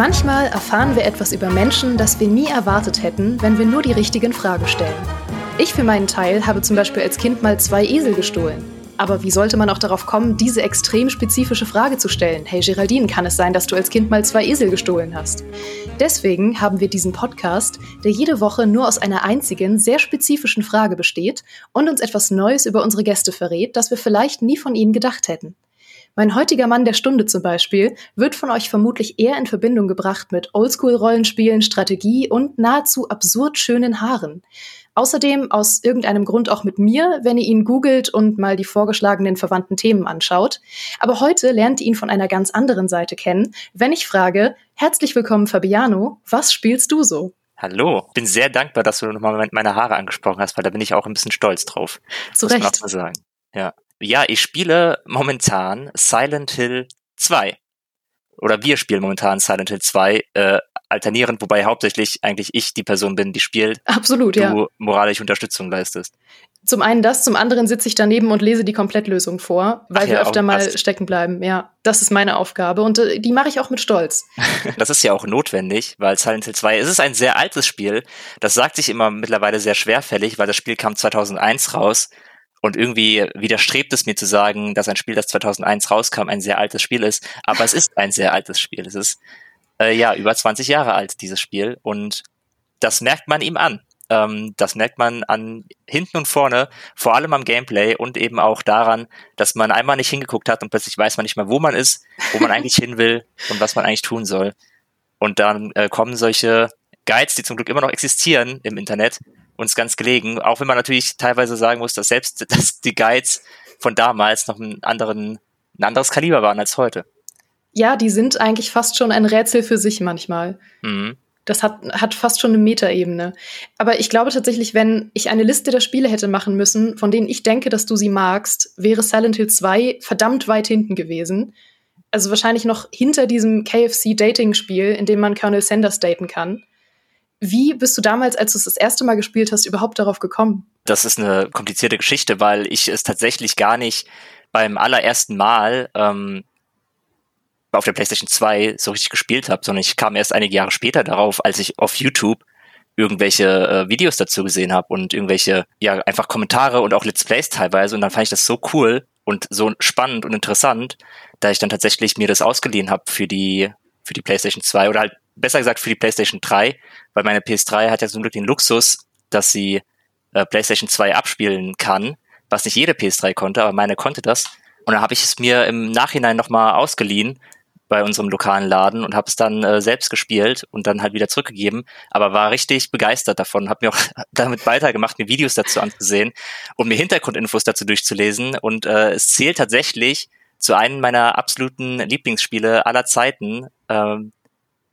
Manchmal erfahren wir etwas über Menschen, das wir nie erwartet hätten, wenn wir nur die richtigen Fragen stellen. Ich für meinen Teil habe zum Beispiel als Kind mal zwei Esel gestohlen. Aber wie sollte man auch darauf kommen, diese extrem spezifische Frage zu stellen? Hey Geraldine, kann es sein, dass du als Kind mal zwei Esel gestohlen hast? Deswegen haben wir diesen Podcast, der jede Woche nur aus einer einzigen, sehr spezifischen Frage besteht und uns etwas Neues über unsere Gäste verrät, das wir vielleicht nie von ihnen gedacht hätten. Mein heutiger Mann der Stunde zum Beispiel wird von euch vermutlich eher in Verbindung gebracht mit Oldschool-Rollenspielen, Strategie und nahezu absurd schönen Haaren. Außerdem aus irgendeinem Grund auch mit mir, wenn ihr ihn googelt und mal die vorgeschlagenen verwandten Themen anschaut. Aber heute lernt ihr ihn von einer ganz anderen Seite kennen, wenn ich frage, herzlich willkommen Fabiano, was spielst du so? Hallo, bin sehr dankbar, dass du nochmal meine Haare angesprochen hast, weil da bin ich auch ein bisschen stolz drauf. Zu Recht. Mal sagen. Ja. Ja, ich spiele momentan Silent Hill 2. Oder wir spielen momentan Silent Hill 2, äh, alternierend, wobei hauptsächlich eigentlich ich die Person bin, die spielt. Absolut, du ja. Du moralische Unterstützung leistest. Zum einen das, zum anderen sitze ich daneben und lese die Komplettlösung vor, weil ja, wir öfter mal passt. stecken bleiben. Ja, das ist meine Aufgabe und äh, die mache ich auch mit Stolz. das ist ja auch notwendig, weil Silent Hill 2 es ist ein sehr altes Spiel. Das sagt sich immer mittlerweile sehr schwerfällig, weil das Spiel kam 2001 raus und irgendwie widerstrebt es mir zu sagen, dass ein Spiel, das 2001 rauskam, ein sehr altes Spiel ist. Aber es ist ein sehr altes Spiel. Es ist äh, ja über 20 Jahre alt, dieses Spiel. Und das merkt man ihm an. Ähm, das merkt man an hinten und vorne, vor allem am Gameplay und eben auch daran, dass man einmal nicht hingeguckt hat und plötzlich weiß man nicht mehr, wo man ist, wo man eigentlich hin will und was man eigentlich tun soll. Und dann äh, kommen solche Guides, die zum Glück immer noch existieren im Internet, uns ganz gelegen. Auch wenn man natürlich teilweise sagen muss, dass selbst dass die Guides von damals noch einen anderen, ein anderes Kaliber waren als heute. Ja, die sind eigentlich fast schon ein Rätsel für sich manchmal. Mhm. Das hat, hat fast schon eine Metaebene. Aber ich glaube tatsächlich, wenn ich eine Liste der Spiele hätte machen müssen, von denen ich denke, dass du sie magst, wäre Silent Hill 2 verdammt weit hinten gewesen. Also wahrscheinlich noch hinter diesem KFC-Dating-Spiel, in dem man Colonel Sanders daten kann. Wie bist du damals, als du es das erste Mal gespielt hast, überhaupt darauf gekommen? Das ist eine komplizierte Geschichte, weil ich es tatsächlich gar nicht beim allerersten Mal ähm, auf der PlayStation 2 so richtig gespielt habe, sondern ich kam erst einige Jahre später darauf, als ich auf YouTube irgendwelche äh, Videos dazu gesehen habe und irgendwelche, ja, einfach Kommentare und auch Let's Plays teilweise. Und dann fand ich das so cool und so spannend und interessant, da ich dann tatsächlich mir das ausgeliehen habe für die, für die PlayStation 2 oder halt besser gesagt für die PlayStation 3, weil meine PS3 hat ja zum Glück den Luxus, dass sie äh, PlayStation 2 abspielen kann, was nicht jede PS3 konnte, aber meine konnte das. Und dann habe ich es mir im Nachhinein nochmal ausgeliehen bei unserem lokalen Laden und habe es dann äh, selbst gespielt und dann halt wieder zurückgegeben, aber war richtig begeistert davon, habe mir auch damit weitergemacht, mir Videos dazu anzusehen und mir Hintergrundinfos dazu durchzulesen und äh, es zählt tatsächlich zu einem meiner absoluten Lieblingsspiele aller Zeiten, ähm,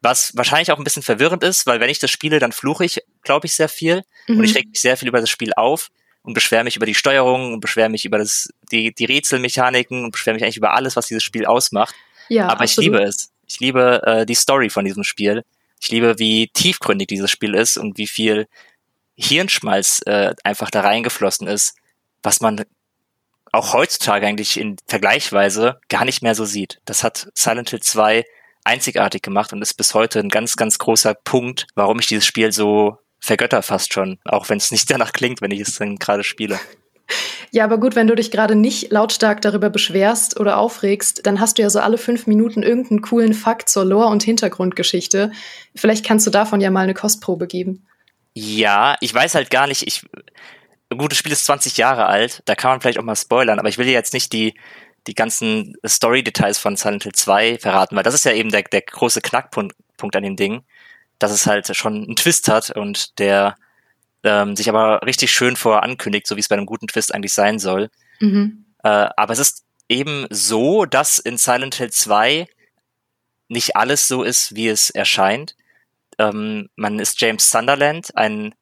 was wahrscheinlich auch ein bisschen verwirrend ist, weil wenn ich das spiele, dann fluche ich, glaube ich, sehr viel mhm. und ich reg mich sehr viel über das Spiel auf und beschwere mich über die Steuerung und beschwere mich über das, die, die Rätselmechaniken und beschwere mich eigentlich über alles, was dieses Spiel ausmacht. Ja, Aber absolut. ich liebe es. Ich liebe äh, die Story von diesem Spiel. Ich liebe, wie tiefgründig dieses Spiel ist und wie viel Hirnschmalz äh, einfach da reingeflossen ist, was man auch heutzutage eigentlich in Vergleichweise gar nicht mehr so sieht. Das hat Silent Hill 2 einzigartig gemacht und ist bis heute ein ganz, ganz großer Punkt, warum ich dieses Spiel so vergötter fast schon, auch wenn es nicht danach klingt, wenn ich es dann gerade spiele. Ja, aber gut, wenn du dich gerade nicht lautstark darüber beschwerst oder aufregst, dann hast du ja so alle fünf Minuten irgendeinen coolen Fakt zur Lore- und Hintergrundgeschichte. Vielleicht kannst du davon ja mal eine Kostprobe geben. Ja, ich weiß halt gar nicht, ich, gut, das Spiel ist 20 Jahre alt, da kann man vielleicht auch mal spoilern, aber ich will jetzt nicht die, die ganzen Story-Details von Silent Hill 2 verraten, weil das ist ja eben der, der große Knackpunkt Punkt an dem Ding, dass es halt schon einen Twist hat und der ähm, sich aber richtig schön vorher ankündigt, so wie es bei einem guten Twist eigentlich sein soll. Mhm. Äh, aber es ist eben so, dass in Silent Hill 2 nicht alles so ist, wie es erscheint. Ähm, man ist James Sunderland, ein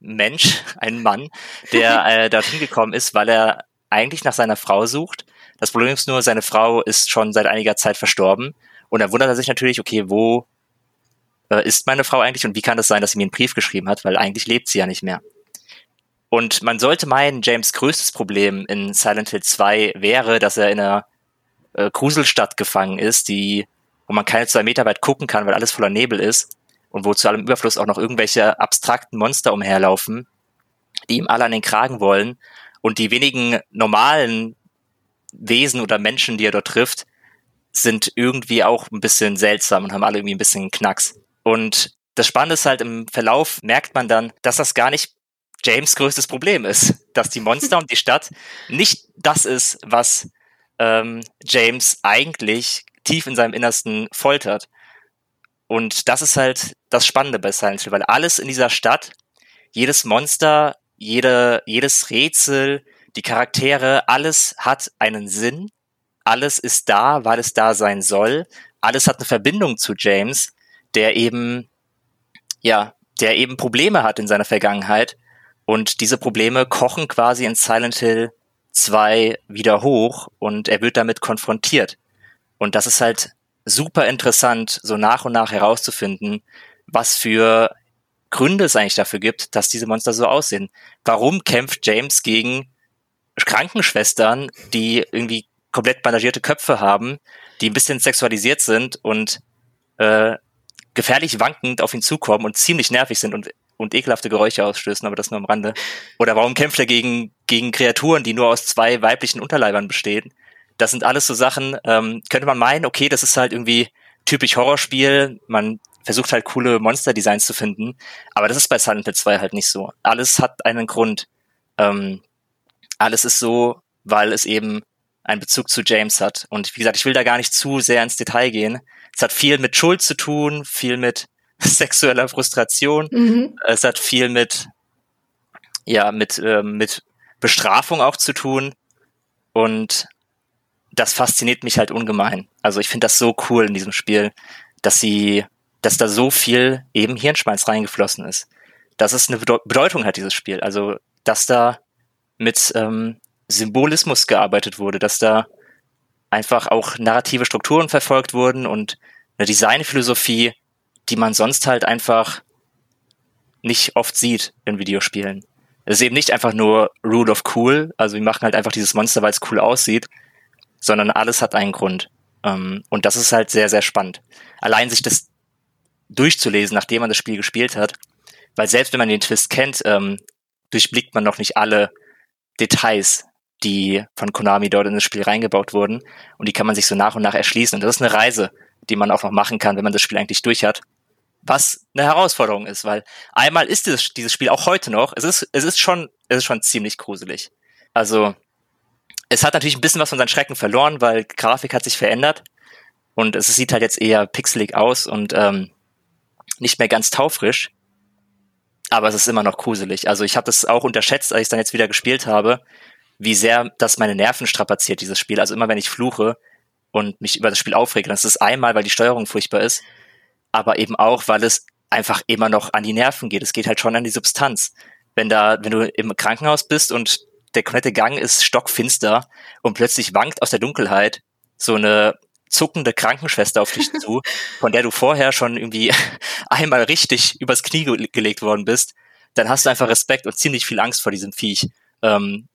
Mensch, ein Mann, der äh, dorthin gekommen ist, weil er eigentlich nach seiner Frau sucht das Problem ist nur, seine Frau ist schon seit einiger Zeit verstorben. Und da wundert er sich natürlich, okay, wo äh, ist meine Frau eigentlich und wie kann das sein, dass sie mir einen Brief geschrieben hat, weil eigentlich lebt sie ja nicht mehr. Und man sollte meinen, James größtes Problem in Silent Hill 2 wäre, dass er in einer äh, Gruselstadt gefangen ist, die wo man keine zwei Meter weit gucken kann, weil alles voller Nebel ist und wo zu allem Überfluss auch noch irgendwelche abstrakten Monster umherlaufen, die ihm alle an den Kragen wollen und die wenigen normalen Wesen oder Menschen, die er dort trifft, sind irgendwie auch ein bisschen seltsam und haben alle irgendwie ein bisschen Knacks. Und das Spannende ist halt im Verlauf merkt man dann, dass das gar nicht James größtes Problem ist, dass die Monster und die Stadt nicht das ist, was ähm, James eigentlich tief in seinem Innersten foltert. Und das ist halt das Spannende bei Silent Hill, weil alles in dieser Stadt, jedes Monster, jede, jedes Rätsel, die Charaktere, alles hat einen Sinn, alles ist da, weil es da sein soll, alles hat eine Verbindung zu James, der eben, ja, der eben Probleme hat in seiner Vergangenheit und diese Probleme kochen quasi in Silent Hill 2 wieder hoch und er wird damit konfrontiert. Und das ist halt super interessant, so nach und nach herauszufinden, was für Gründe es eigentlich dafür gibt, dass diese Monster so aussehen. Warum kämpft James gegen Krankenschwestern, die irgendwie komplett bandagierte Köpfe haben, die ein bisschen sexualisiert sind und äh, gefährlich wankend auf ihn zukommen und ziemlich nervig sind und, und ekelhafte Geräusche ausstößen, aber das nur am Rande. Oder warum kämpft er gegen, gegen Kreaturen, die nur aus zwei weiblichen Unterleibern bestehen? Das sind alles so Sachen, ähm, könnte man meinen, okay, das ist halt irgendwie typisch Horrorspiel, man versucht halt coole Monster-Designs zu finden, aber das ist bei Silent Hill 2 halt nicht so. Alles hat einen Grund. Ähm, alles ist so, weil es eben einen Bezug zu James hat. Und wie gesagt, ich will da gar nicht zu sehr ins Detail gehen. Es hat viel mit Schuld zu tun, viel mit sexueller Frustration. Mhm. Es hat viel mit, ja, mit, äh, mit Bestrafung auch zu tun. Und das fasziniert mich halt ungemein. Also ich finde das so cool in diesem Spiel, dass sie, dass da so viel eben Hirnschmalz reingeflossen ist. Das ist eine Bedeutung hat dieses Spiel. Also, dass da mit ähm, Symbolismus gearbeitet wurde, dass da einfach auch narrative Strukturen verfolgt wurden und eine Designphilosophie, die man sonst halt einfach nicht oft sieht in Videospielen. Es ist eben nicht einfach nur Rule of Cool, also wir machen halt einfach dieses Monster, weil es cool aussieht, sondern alles hat einen Grund. Ähm, und das ist halt sehr, sehr spannend. Allein sich das durchzulesen, nachdem man das Spiel gespielt hat, weil selbst wenn man den Twist kennt, ähm, durchblickt man noch nicht alle Details, die von Konami dort in das Spiel reingebaut wurden. Und die kann man sich so nach und nach erschließen. Und das ist eine Reise, die man auch noch machen kann, wenn man das Spiel eigentlich durch hat. Was eine Herausforderung ist, weil einmal ist dieses, dieses Spiel auch heute noch, es ist, es ist schon, es ist schon ziemlich gruselig. Also, es hat natürlich ein bisschen was von seinen Schrecken verloren, weil Grafik hat sich verändert und es sieht halt jetzt eher pixelig aus und ähm, nicht mehr ganz taufrisch. Aber es ist immer noch gruselig. Also ich habe das auch unterschätzt, als ich dann jetzt wieder gespielt habe, wie sehr das meine Nerven strapaziert, dieses Spiel. Also immer wenn ich fluche und mich über das Spiel aufrege, das ist einmal, weil die Steuerung furchtbar ist, aber eben auch, weil es einfach immer noch an die Nerven geht. Es geht halt schon an die Substanz. Wenn da, wenn du im Krankenhaus bist und der komplette Gang ist stockfinster und plötzlich wankt aus der Dunkelheit so eine zuckende Krankenschwester auf dich zu, von der du vorher schon irgendwie einmal richtig übers Knie ge gelegt worden bist, dann hast du einfach Respekt und ziemlich viel Angst vor diesem Viech. Ähm,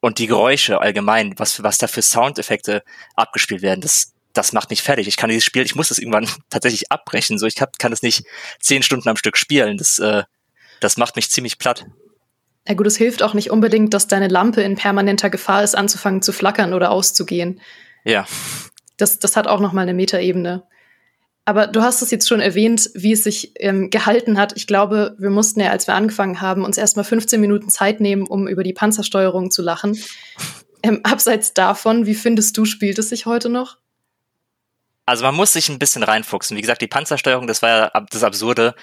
und die Geräusche allgemein, was, was da für Soundeffekte abgespielt werden, das, das macht mich fertig. Ich kann dieses Spiel, ich muss das irgendwann tatsächlich abbrechen. So, ich hab, kann es nicht zehn Stunden am Stück spielen. Das, äh, das macht mich ziemlich platt. Ja gut, es hilft auch nicht unbedingt, dass deine Lampe in permanenter Gefahr ist, anzufangen zu flackern oder auszugehen. Ja. Das, das hat auch noch mal eine Metaebene. Aber du hast es jetzt schon erwähnt, wie es sich ähm, gehalten hat. Ich glaube, wir mussten ja, als wir angefangen haben, uns erstmal 15 Minuten Zeit nehmen, um über die Panzersteuerung zu lachen. Ähm, abseits davon, wie findest du, spielt es sich heute noch? Also man muss sich ein bisschen reinfuchsen. Wie gesagt, die Panzersteuerung, das war ja das Absurde,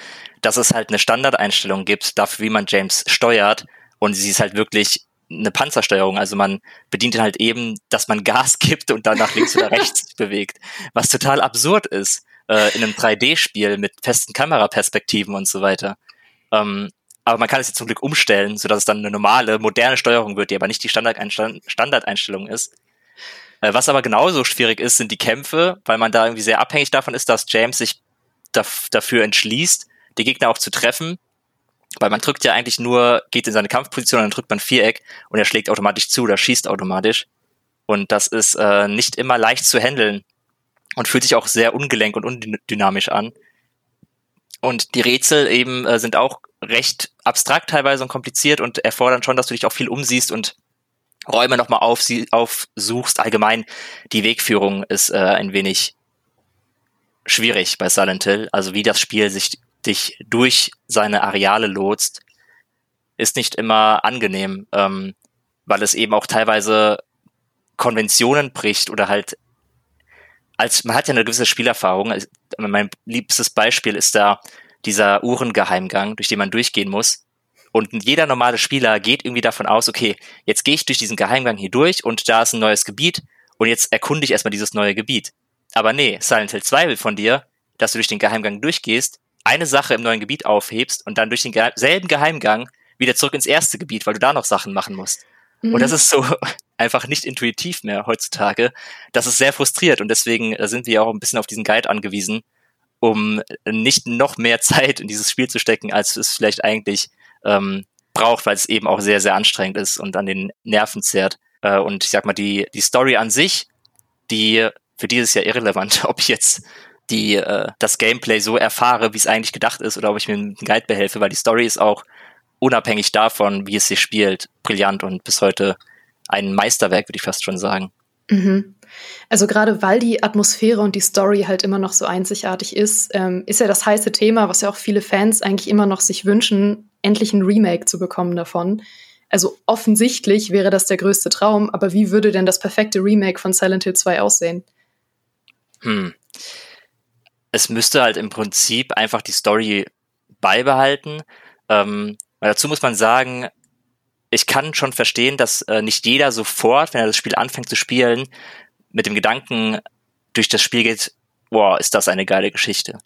dass es halt eine Standardeinstellung gibt dafür, wie man James steuert. Und sie ist halt wirklich eine Panzersteuerung. Also man bedient halt eben, dass man Gas gibt und dann nach links oder rechts bewegt. Was total absurd ist äh, in einem 3D-Spiel mit festen Kameraperspektiven und so weiter. Ähm, aber man kann es jetzt zum Glück umstellen, sodass es dann eine normale, moderne Steuerung wird, die aber nicht die Standardeinstellung ist. Äh, was aber genauso schwierig ist, sind die Kämpfe, weil man da irgendwie sehr abhängig davon ist, dass James sich daf dafür entschließt, die Gegner auch zu treffen. Weil man drückt ja eigentlich nur, geht in seine Kampfposition dann drückt man Viereck und er schlägt automatisch zu oder schießt automatisch. Und das ist äh, nicht immer leicht zu handeln, und fühlt sich auch sehr ungelenk und undynamisch an. Und die Rätsel eben äh, sind auch recht abstrakt teilweise und kompliziert und erfordern schon, dass du dich auch viel umsiehst und Räume nochmal aufsuchst. Allgemein die Wegführung ist äh, ein wenig schwierig bei Silent Hill. Also wie das Spiel sich dich durch seine Areale lotst, ist nicht immer angenehm, ähm, weil es eben auch teilweise Konventionen bricht oder halt als man hat ja eine gewisse Spielerfahrung. Mein liebstes Beispiel ist da dieser Uhrengeheimgang, durch den man durchgehen muss. Und jeder normale Spieler geht irgendwie davon aus, okay, jetzt gehe ich durch diesen Geheimgang hier durch und da ist ein neues Gebiet und jetzt erkunde ich erstmal dieses neue Gebiet. Aber nee, Silent Hill 2 will von dir, dass du durch den Geheimgang durchgehst, eine Sache im neuen Gebiet aufhebst und dann durch den selben Geheimgang wieder zurück ins erste Gebiet, weil du da noch Sachen machen musst. Mhm. Und das ist so einfach nicht intuitiv mehr heutzutage. Das ist sehr frustriert und deswegen äh, sind wir auch ein bisschen auf diesen Guide angewiesen, um nicht noch mehr Zeit in dieses Spiel zu stecken, als es vielleicht eigentlich ähm, braucht, weil es eben auch sehr, sehr anstrengend ist und an den Nerven zehrt. Äh, und ich sag mal, die, die Story an sich, die für dieses Jahr irrelevant, ob ich jetzt die, äh, das Gameplay so erfahre, wie es eigentlich gedacht ist, oder ob ich mir mit dem Guide behelfe, weil die Story ist auch unabhängig davon, wie es sich spielt, brillant und bis heute ein Meisterwerk, würde ich fast schon sagen. Mhm. Also gerade weil die Atmosphäre und die Story halt immer noch so einzigartig ist, ähm, ist ja das heiße Thema, was ja auch viele Fans eigentlich immer noch sich wünschen, endlich ein Remake zu bekommen davon. Also offensichtlich wäre das der größte Traum, aber wie würde denn das perfekte Remake von Silent Hill 2 aussehen? Hm. Es müsste halt im Prinzip einfach die Story beibehalten. Ähm, dazu muss man sagen, ich kann schon verstehen, dass äh, nicht jeder sofort, wenn er das Spiel anfängt zu spielen, mit dem Gedanken durch das Spiel geht, boah, ist das eine geile Geschichte.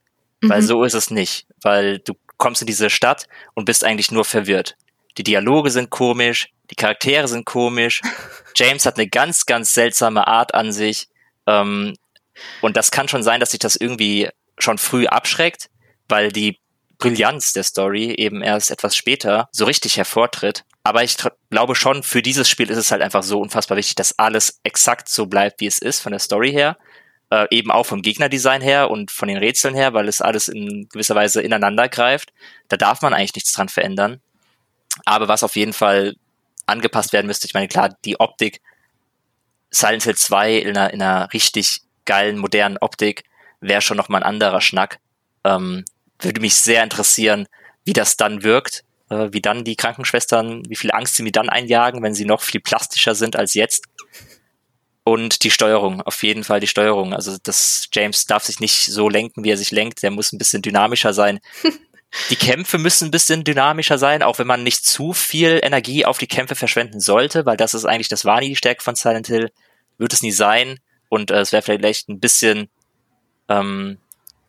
Mhm. Weil so ist es nicht. Weil du kommst in diese Stadt und bist eigentlich nur verwirrt. Die Dialoge sind komisch, die Charaktere sind komisch. James hat eine ganz, ganz seltsame Art an sich. Ähm, und das kann schon sein, dass sich das irgendwie schon früh abschreckt, weil die Brillanz der Story eben erst etwas später so richtig hervortritt. Aber ich glaube schon, für dieses Spiel ist es halt einfach so unfassbar wichtig, dass alles exakt so bleibt, wie es ist von der Story her. Äh, eben auch vom Gegnerdesign her und von den Rätseln her, weil es alles in gewisser Weise ineinander greift. Da darf man eigentlich nichts dran verändern. Aber was auf jeden Fall angepasst werden müsste, ich meine, klar, die Optik, Silent Hill 2 in einer, in einer richtig geilen, modernen Optik, wäre schon nochmal ein anderer Schnack. Ähm, würde mich sehr interessieren, wie das dann wirkt, äh, wie dann die Krankenschwestern, wie viel Angst sie mir dann einjagen, wenn sie noch viel plastischer sind als jetzt. Und die Steuerung, auf jeden Fall die Steuerung. Also das James darf sich nicht so lenken, wie er sich lenkt. Der muss ein bisschen dynamischer sein. die Kämpfe müssen ein bisschen dynamischer sein, auch wenn man nicht zu viel Energie auf die Kämpfe verschwenden sollte, weil das ist eigentlich, das war nie die Stärke von Silent Hill, wird es nie sein. Und äh, es wäre vielleicht ein bisschen ähm,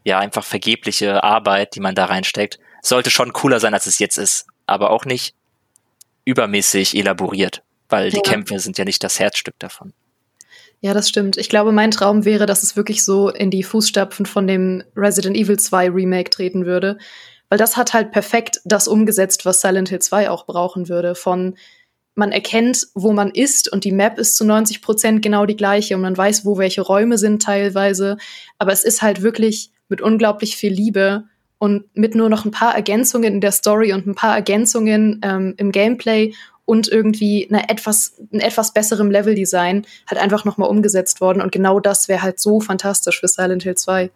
ja einfach vergebliche Arbeit, die man da reinsteckt. Sollte schon cooler sein, als es jetzt ist, aber auch nicht übermäßig elaboriert, weil die Kämpfe sind ja nicht das Herzstück davon. Ja, das stimmt. Ich glaube, mein Traum wäre, dass es wirklich so in die Fußstapfen von dem Resident Evil 2 Remake treten würde. Weil das hat halt perfekt das umgesetzt, was Silent Hill 2 auch brauchen würde. Von man erkennt, wo man ist und die Map ist zu 90 Prozent genau die gleiche und man weiß, wo welche Räume sind teilweise. Aber es ist halt wirklich mit unglaublich viel Liebe und mit nur noch ein paar Ergänzungen in der Story und ein paar Ergänzungen ähm, im Gameplay und irgendwie einer etwas, ein etwas besserem Leveldesign halt einfach nochmal umgesetzt worden. Und genau das wäre halt so fantastisch für Silent Hill 2.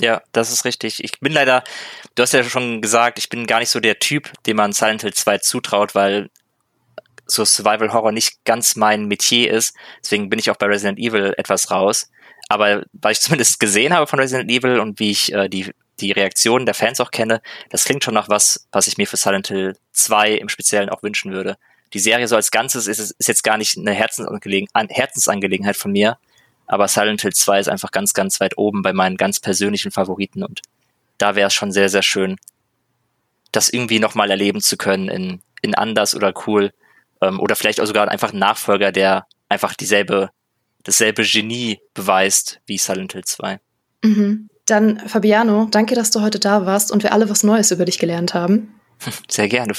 Ja, das ist richtig. Ich bin leider, du hast ja schon gesagt, ich bin gar nicht so der Typ, dem man Silent Hill 2 zutraut, weil so Survival Horror nicht ganz mein Metier ist. Deswegen bin ich auch bei Resident Evil etwas raus. Aber weil ich zumindest gesehen habe von Resident Evil und wie ich äh, die, die Reaktionen der Fans auch kenne, das klingt schon nach was, was ich mir für Silent Hill 2 im Speziellen auch wünschen würde. Die Serie so als Ganzes ist, ist jetzt gar nicht eine Herzensangelegenheit, Herzensangelegenheit von mir, aber Silent Hill 2 ist einfach ganz, ganz weit oben bei meinen ganz persönlichen Favoriten und da wäre es schon sehr, sehr schön, das irgendwie nochmal erleben zu können in, in anders oder cool ähm, oder vielleicht auch sogar einfach ein Nachfolger, der einfach dieselbe dasselbe Genie beweist wie Silent Hill 2. Mhm. Dann, Fabiano, danke, dass du heute da warst und wir alle was Neues über dich gelernt haben. Sehr gerne.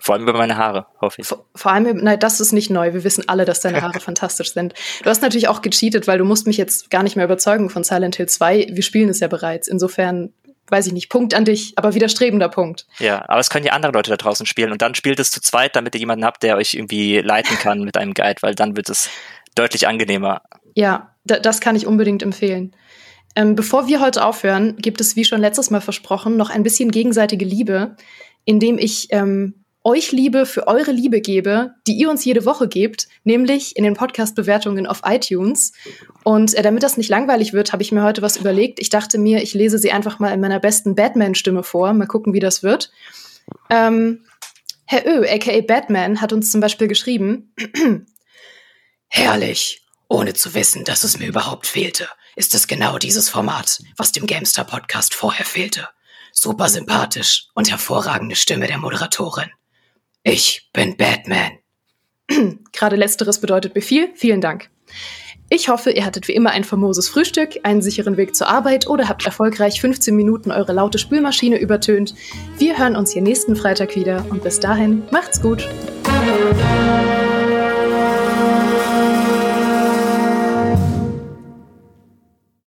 Vor allem über meine Haare, hoffe ich. Vor, vor allem, nein, das ist nicht neu. Wir wissen alle, dass deine Haare fantastisch sind. Du hast natürlich auch gecheatet, weil du musst mich jetzt gar nicht mehr überzeugen von Silent Hill 2. Wir spielen es ja bereits. Insofern, weiß ich nicht, Punkt an dich, aber widerstrebender Punkt. Ja, aber es können ja andere Leute da draußen spielen und dann spielt es zu zweit, damit ihr jemanden habt, der euch irgendwie leiten kann mit einem Guide, weil dann wird es deutlich angenehmer. Ja, das kann ich unbedingt empfehlen. Ähm, bevor wir heute aufhören, gibt es, wie schon letztes Mal versprochen, noch ein bisschen gegenseitige Liebe, indem ich ähm, euch Liebe für eure Liebe gebe, die ihr uns jede Woche gebt, nämlich in den Podcast-Bewertungen auf iTunes. Und äh, damit das nicht langweilig wird, habe ich mir heute was überlegt. Ich dachte mir, ich lese sie einfach mal in meiner besten Batman-Stimme vor. Mal gucken, wie das wird. Ähm, Herr Ö, aka Batman, hat uns zum Beispiel geschrieben: Herrlich. Ohne zu wissen, dass es mir überhaupt fehlte, ist es genau dieses Format, was dem Gamestar Podcast vorher fehlte. Super sympathisch und hervorragende Stimme der Moderatorin. Ich bin Batman. Gerade letzteres bedeutet mir viel. Vielen Dank. Ich hoffe, ihr hattet wie immer ein famoses Frühstück, einen sicheren Weg zur Arbeit oder habt erfolgreich 15 Minuten eure laute Spülmaschine übertönt. Wir hören uns hier nächsten Freitag wieder und bis dahin macht's gut.